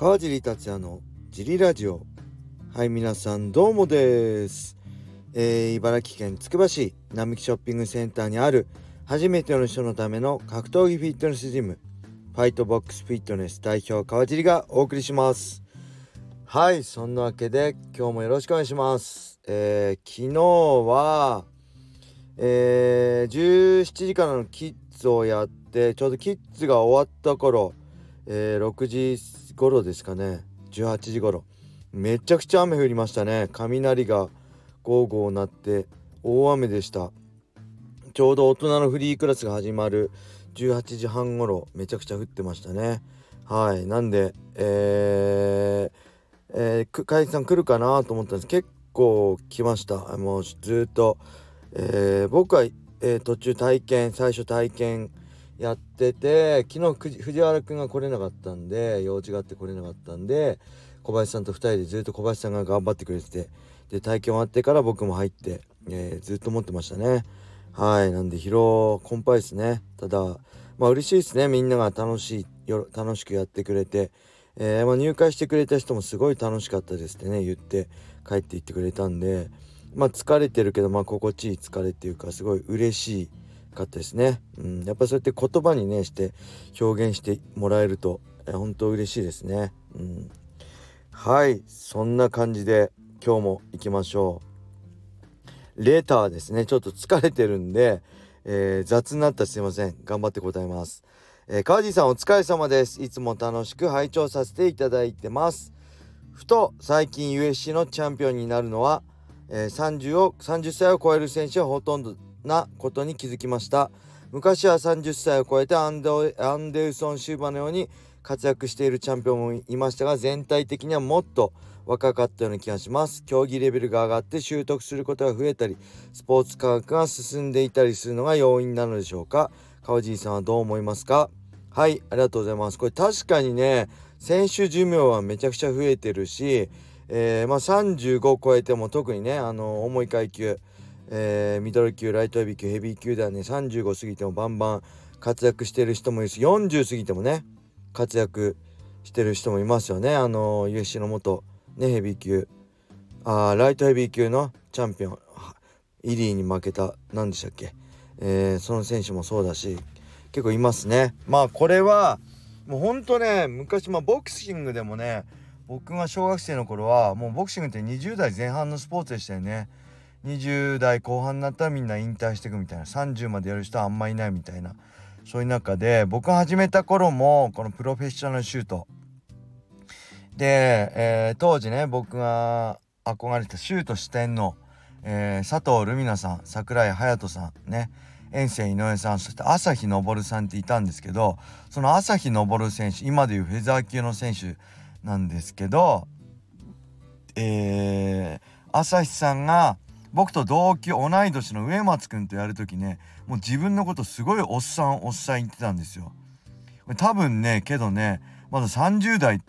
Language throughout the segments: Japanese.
川尻達也のジリラジオ。はい皆さんどうもです、えー茨城県つくば市並木ショッピングセンターにある初めての人のための格闘技フィットネスジムファイトボックスフィットネス代表川尻がお送りします。はいそんなわけで今日もよろしくお願いします、えー昨日はえー17時からのキッズをやってちょうどキッズが終わった頃、えー6時頃ですかね。18時頃。めちゃくちゃ雨降りましたね。雷がゴーゴー鳴って大雨でした。ちょうど大人のフリークラスが始まる18時半頃めちゃくちゃ降ってましたね。はい。なんでえー、えー、くかいさん来るかなと思ったんです。結構来ました。もうずっと。えー僕は、えー途中体験最初体験やってて昨日藤原くんが来れなかったんで用事があって来れなかったんで小林さんと2人でずっと小林さんが頑張ってくれててで体験終わってから僕も入って、えーずっと持ってましたね。はいなんで疲労困憊ですね。ただまあ嬉しいですね。みんなが楽しいよ楽しくやってくれて、えーまあ、入会してくれた人もすごい楽しかったですってね言って帰っていってくれたんでまあ疲れてるけどまあ心地いい疲れっていうかすごい嬉しいかったですね、うん、やっぱそうやって言葉にねして表現してもらえると、え本当嬉しいですね、うん、はい。そんな感じで今日も行きましょう。レーターですね。ちょっと疲れてるんで、えー雑になったすいません。頑張って答えます、えー、川地さんお疲れ様です。いつも楽しく拝聴させていただいてます。ふと最近 USC のチャンピオンになるのは、えー30を30歳を超える選手はほとんどなことに気づきました。昔は30歳を超えてアンドアンデルソン・シューバーのように活躍しているチャンピオンもいましたが全体的にはもっと若かったような気がします。競技レベルが上がって習得することが増えたりスポーツ科学が進んでいたりするのが要因なのでしょうか。川尻さんはどう思いますか？はいありがとうございます。これ確かにね選手寿命はめちゃくちゃ増えてるし、えーまあ、35を超えても特にねあの重い階級、えーミドル級ライトヘビー級ヘビー級ではね35過ぎてもバンバン活躍してる人もいるし40過ぎてもね活躍してる人もいますよね。あの USC の元ねヘビー級あーライトヘビー級のチャンピオンイリーに負けた何でしたっけ、えーその選手もそうだし結構いますね。まあこれはもうほんとね昔まあボクシングでもね僕が小学生の頃はもうボクシングって20代前半のスポーツでしたよね。20代後半になったらみんな引退していくみたいな。30までやる人はあんまいないみたいな。そういう中で僕が始めた頃もこのプロフェッショナルシュート。で、えー当時ね僕が憧れたシュート四天王、えー佐藤ルミナさん櫻井隼人さんね。遠征井上さんそして朝日昇さんっていたんですけどその朝日昇選手今でいうフェザー級の選手なんですけどえー朝日さんが僕と同級同い年の植松君とやる時ねもう自分のことすごいおっさんおっさん言ってたんですよ。多分ねけどねまだ30代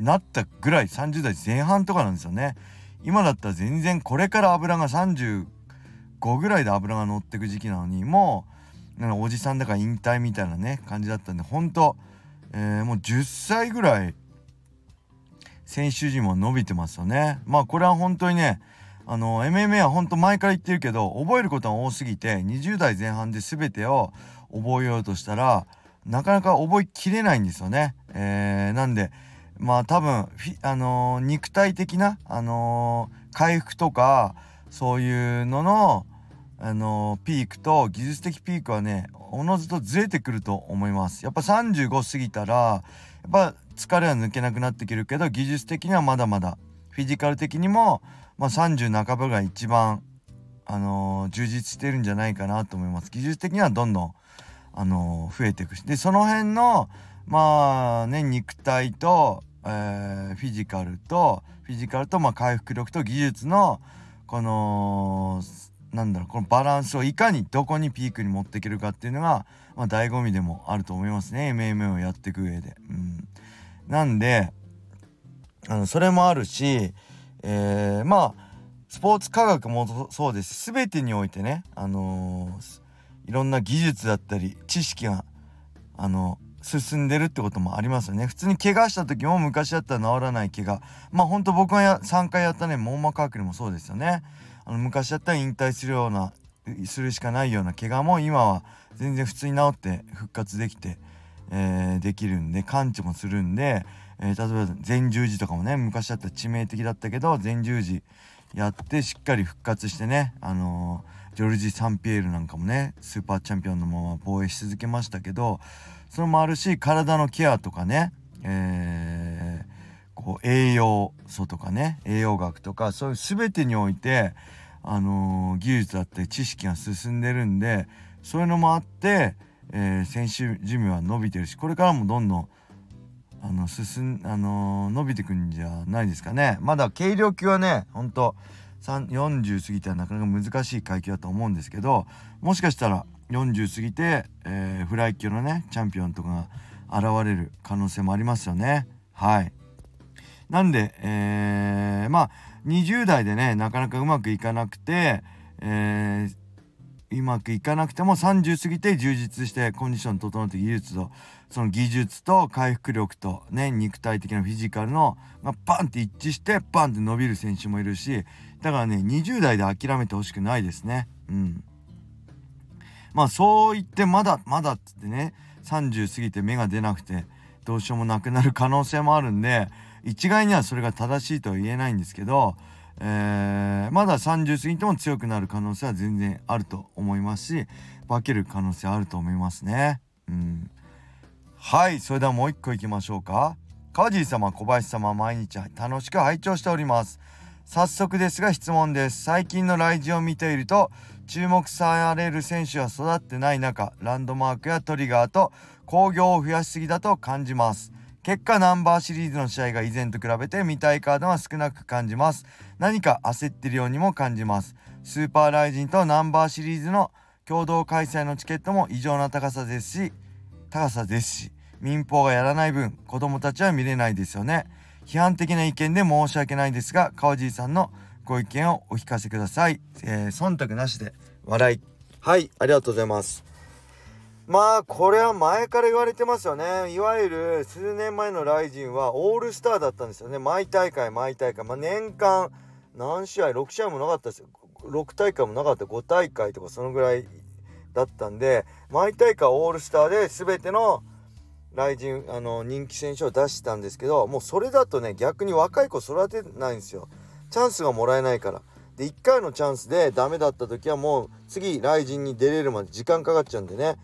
なったぐらい30代前半とかなんですよね。今だったら全然これから油が35ぐらいで油が乗ってく時期なのにもうおじさんだから引退みたいなね感じだったんでほんと、えーもう10歳ぐらい選手陣も伸びてますよね。まあこれは本当にねあの MMA は本当前から言ってるけど覚えることが多すぎて20代前半で全てを覚えようとしたらなかなか覚えきれないんですよね。えーなんでまあ多分あのー肉体的な、あのー回復とかそういうのの、あのピークと技術的ピークはねおのずとずれてくると思います。やっぱ35過ぎたらやっぱ疲れは抜けなくなってくるけど技術的にはまだまだフィジカル的にも、まあ、30半ばが一番、あのー充実してるんじゃないかなと思います。技術的にはどんどん、あのー増えていくしでその辺のまあね肉体と、えーフィジカルとフィジカルと、まあ、回復力と技術のこのなんだろうこのバランスをいかにどこにピークに持っていけるかっていうのが、まあ、醍醐味でもあると思いますね MMA をやっていく上で。うん、なんであのそれもあるし、えーまあスポーツ科学もそうです全てにおいてね、あのーいろんな技術だったり知識が、あの進んでるってこともありますよね。普通に怪我した時も昔だったら治らない怪我。まあほんと僕がや3回やったね網膜剥離もそうですよね。あの昔だったら引退するようなするしかないような怪我も今は全然普通に治って復活できて、えー、できるんで完治もするんで、えー、例えば前十字とかもね昔だったら致命的だったけど前十字やってしっかり復活してねあの、ジョルジー・サンピエールなんかもねスーパーチャンピオンのまま防衛し続けましたけどそれもあるし体のケアとかね、えー、こう栄養素とかね栄養学とかそういう全てにおいて、あのー、技術だって知識が進んでるんでそういうのもあって、えー、選手寿命は伸びてるしこれからもどんどんあの進ん、あのー、伸びてくんじゃないですかね。まだ軽量級はねほんと40過ぎてはなかなか難しい階級だと思うんですけどもしかしたら40過ぎて、えー、フライ級のねチャンピオンとかが現れる可能性もありますよね。はい。なんで、えー、まあ20代でねなかなかうまくいかなくて、えー、うまくいかなくても30過ぎて充実してコンディション整って技術とその技術と回復力とね肉体的なフィジカルのがバンって一致してバンって伸びる選手もいるしだからね20代で諦めてほしくないですね。うん。まあそう言ってまだまだっつってね30過ぎて芽が出なくてどうしようもなくなる可能性もあるんで一概にはそれが正しいとは言えないんですけど、えー、まだ30過ぎても強くなる可能性は全然あると思いますし化ける可能性あると思いますね。うん、はいそれではもう一個いきましょうか。川尻様小林様毎日楽しく拝聴しております。早速ですが質問です。最近の来人を見ていると注目される選手は育ってない中ランドマークやトリガーと興行を増やしすぎだと感じます結果ナンバーシリーズの試合が以前と比べて見たいカードは少なく感じます。何か焦ってるようにも感じます。スーパーライジンとナンバーシリーズの共同開催のチケットも異常な高さですし高さですし民放がやらない分子供たちは見れないですよね。批判的な意見で申し訳ないですが川尻さんのご意見をお聞かせください、えー、忖度なしで。笑い。はいありがとうございます。まあこれは前から言われてますよね。いわゆる数年前のライジンはオールスターだったんですよね。毎大会毎大会。まあ年間何試合6試合もなかったですよ。6大会もなかった。5大会とかそのぐらいだったんで毎大会オールスターで全ての来人あの人気選手を出してたんですけどもうそれだとね逆に若い子育てないんですよ。チャンスがもらえないから。で1回のチャンスでダメだった時はもう次雷神に出れるまで時間かかっちゃうんでね、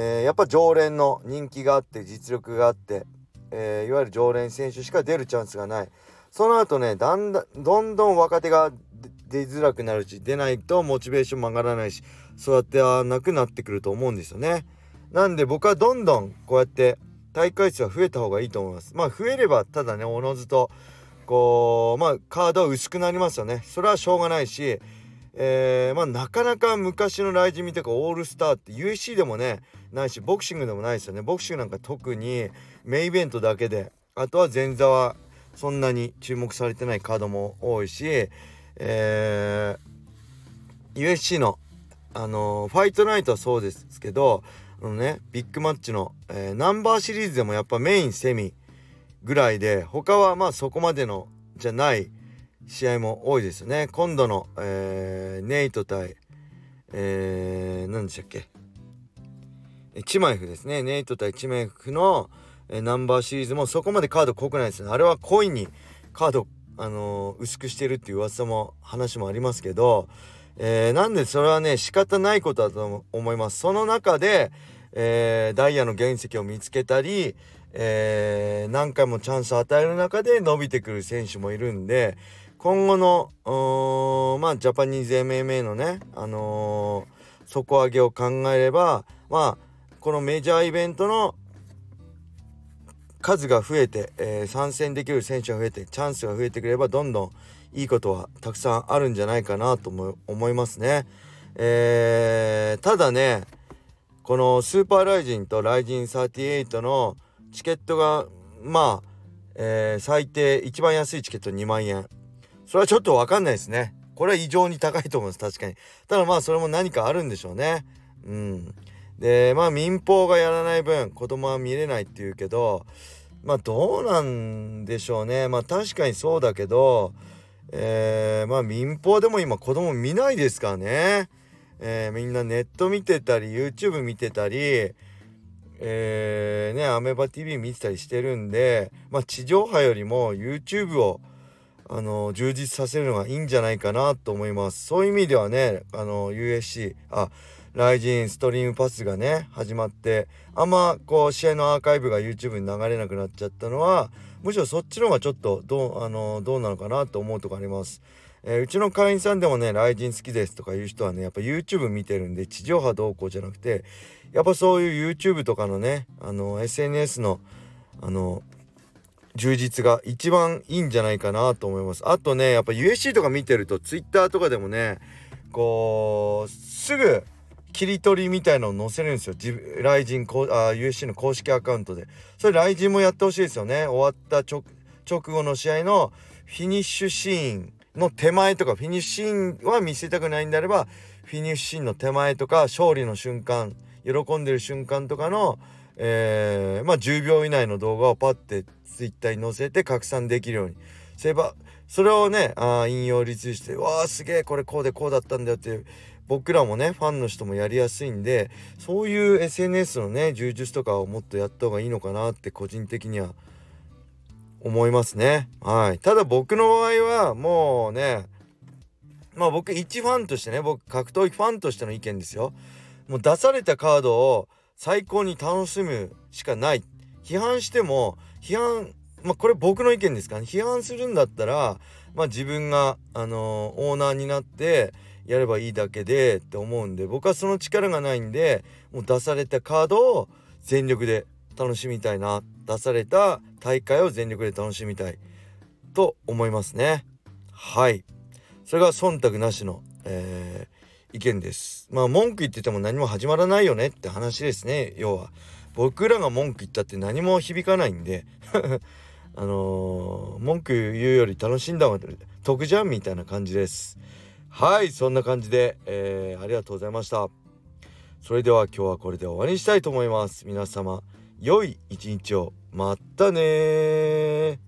えー、やっぱ常連の人気があって実力があって、えー、いわゆる常連選手しか出るチャンスがない。その後ねだんだんどんどん若手が出づらくなるし出ないとモチベーションも上がらないしそうやってなくなってくると思うんですよね。なんで僕はどんどんこうやって大会数は増えた方がいいと思います。まあ増えればただねおのずとこうまあカードは薄くなりますよね。それはしょうがないしえー、まあなかなか昔の雷神見てかオールスターって UC でもねないしボクシングでもないですよね。ボクシングなんか特にメインイベントだけであとは前座はそんなに注目されてないカードも多いしえー、USC のあのー、ファイトナイトはそうですけどあのねビッグマッチの、えー、ナンバーシリーズでもやっぱメインセミぐらいで他はまあそこまでのじゃない試合も多いですね。今度の、えー、ネイト対えー、何でしたっけ？チマイフですね。ネイト対チマイフの、え、ナンバーシリーズもそこまでカード濃くないですね。あれはコインにカード、あのー、薄くしてるっていう噂も話もありますけど、えー、なんでそれはね仕方ないことだと思います。その中で、えー、ダイヤの原石を見つけたり、えー、何回もチャンスを与える中で伸びてくる選手もいるんで今後のまあジャパニーズ MMA のね、あのー、底上げを考えればまあこのメジャーイベントの数が増えて、えー、参戦できる選手が増えてチャンスが増えてくればどんどんいいことはたくさんあるんじゃないかなと思いますね。えー、ただねこのスーパーライジンとライジン38のチケットがまあ、えー、最低一番安いチケット2万円それはちょっと分かんないですね。これは異常に高いと思います。確かに。ただまあそれも何かあるんでしょうね。うん。でまあ民放がやらない分子供は見れないっていうけどまあどうなんでしょうね。まあ確かにそうだけどえー、まあ民放でも今子供見ないですからね、えー、みんなネット見てたり YouTube 見てたりえー、ねアメバ TV 見てたりしてるんでまあ地上波よりも YouTube をあの充実させるのがいいんじゃないかなと思いますそういう意味ではねあの USC あライジンストリームパスがね始まってあんまこう試合のアーカイブが YouTube に流れなくなっちゃったのはむしろそっちの方がちょっとどうあのどうなのかなと思うとこあります。えー、うちの会員さんでもね、ライジン好きですとかいう人はね、やっぱ YouTube 見てるんで、地上波どうこうじゃなくて、やっぱそういう YouTube とかのね、あの、SNS の、あの、充実が一番いいんじゃないかなと思います。あとね、やっぱ USC とか見てると、Twitter とかでもね、こう、すぐ、切り取りみたいのを載せるんですよ。ライジンあ USC の公式アカウントで。それライジンもやってほしいですよね。終わった直後の試合のフィニッシュシーンの手前とかフィニッシュシーンは見せたくないんであればフィニッシュシーンの手前とか勝利の瞬間喜んでる瞬間とかの、えー、まあ10秒以内の動画をパッて Twitter に載せて拡散できるようにすればそれをねあ引用リツイして「わあすげえこれこうでこうだったんだよ」って僕らもねファンの人もやりやすいんでそういう SNS のね充実とかをもっとやった方がいいのかなって個人的には思いますね。はい。ただ僕の場合はもうね、まあ僕一ファンとしてね、僕格闘技ファンとしての意見ですよ。もう出されたカードを最高に楽しむしかない。批判しても、批判、まあこれ僕の意見ですかね。批判するんだったら、まあ自分が、あのー、オーナーになってやればいいだけでって思うんで、僕はその力がないんで、もう出されたカードを全力で楽しみたいな出された大会を全力で楽しみたいと思いますねはいそれが忖度なしの、えー、意見です。まあ文句言ってても何も始まらないよねって話ですね。要は。僕らが文句言ったって何も響かないんで。あのー、文句言うより楽しんだ方が得じゃんみたいな感じです。はいそんな感じで、えー、ありがとうございました。それでは今日はこれで終わりにしたいと思います。皆様良い一日を。またね